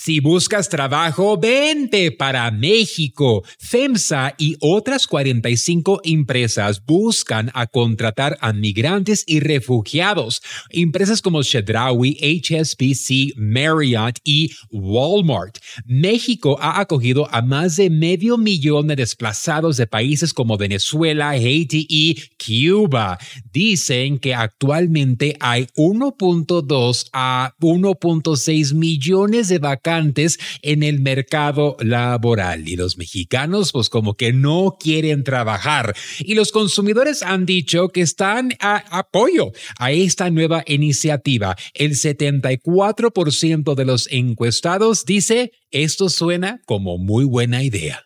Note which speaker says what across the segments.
Speaker 1: Si buscas trabajo, vente para México. FEMSA y otras 45 empresas buscan a contratar a migrantes y refugiados. Empresas como Chedraui, HSBC, Marriott y Walmart. México ha acogido a más de medio millón de desplazados de países como Venezuela, Haití y Cuba. Dicen que actualmente hay 1.2 a 1.6 millones de vacantes en el mercado laboral y los mexicanos pues como que no quieren trabajar y los consumidores han dicho que están a apoyo a esta nueva iniciativa. El 74% de los encuestados dice esto suena como muy buena idea.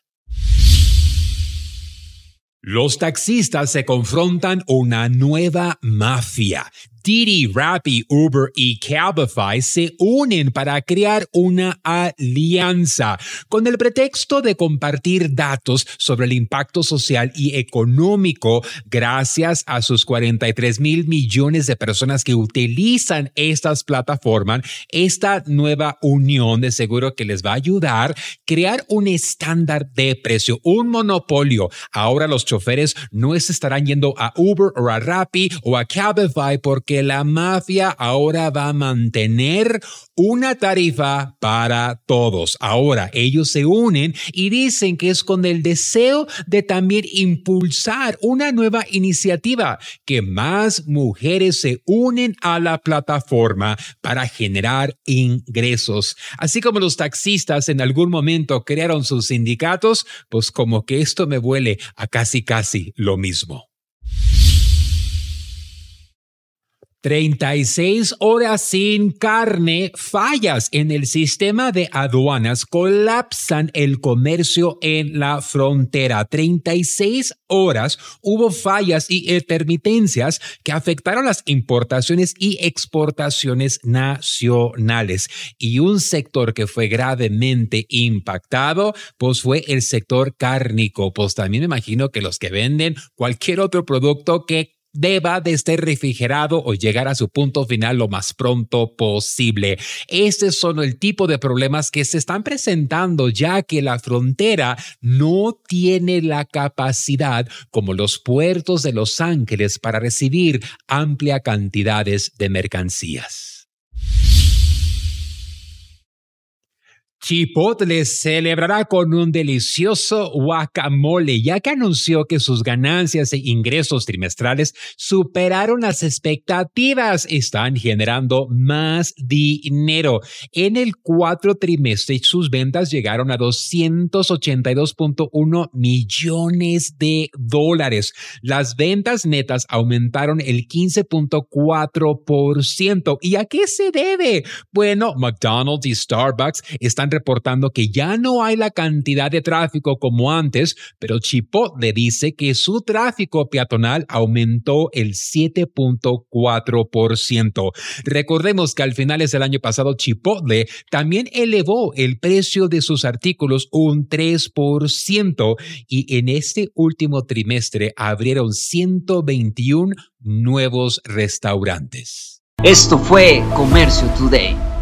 Speaker 1: Los taxistas se confrontan una nueva mafia. Didi, Rappi, Uber y Cabify se unen para crear una alianza con el pretexto de compartir datos sobre el impacto social y económico gracias a sus 43 mil millones de personas que utilizan estas plataformas. Esta nueva unión de seguro que les va a ayudar a crear un estándar de precio, un monopolio. Ahora los choferes no estarán yendo a Uber o a Rappi o a Cabify porque la mafia ahora va a mantener una tarifa para todos. Ahora ellos se unen y dicen que es con el deseo de también impulsar una nueva iniciativa, que más mujeres se unen a la plataforma para generar ingresos. Así como los taxistas en algún momento crearon sus sindicatos, pues como que esto me huele a casi casi lo mismo. 36 horas sin carne, fallas en el sistema de aduanas colapsan el comercio en la frontera. 36 horas hubo fallas y intermitencias que afectaron las importaciones y exportaciones nacionales. Y un sector que fue gravemente impactado, pues fue el sector cárnico. Pues también me imagino que los que venden cualquier otro producto que deba de estar refrigerado o llegar a su punto final lo más pronto posible. Este son el tipo de problemas que se están presentando ya que la frontera no tiene la capacidad como los puertos de Los Ángeles para recibir amplia cantidades de mercancías. Chipotle celebrará con un delicioso guacamole, ya que anunció que sus ganancias e ingresos trimestrales superaron las expectativas. Están generando más dinero. En el cuatro trimestre, sus ventas llegaron a 282.1 millones de dólares. Las ventas netas aumentaron el 15.4%. ¿Y a qué se debe? Bueno, McDonald's y Starbucks están reportando que ya no hay la cantidad de tráfico como antes, pero Chipotle dice que su tráfico peatonal aumentó el 7.4%. Recordemos que al finales del año pasado Chipotle también elevó el precio de sus artículos un 3% y en este último trimestre abrieron 121 nuevos restaurantes.
Speaker 2: Esto fue Comercio Today.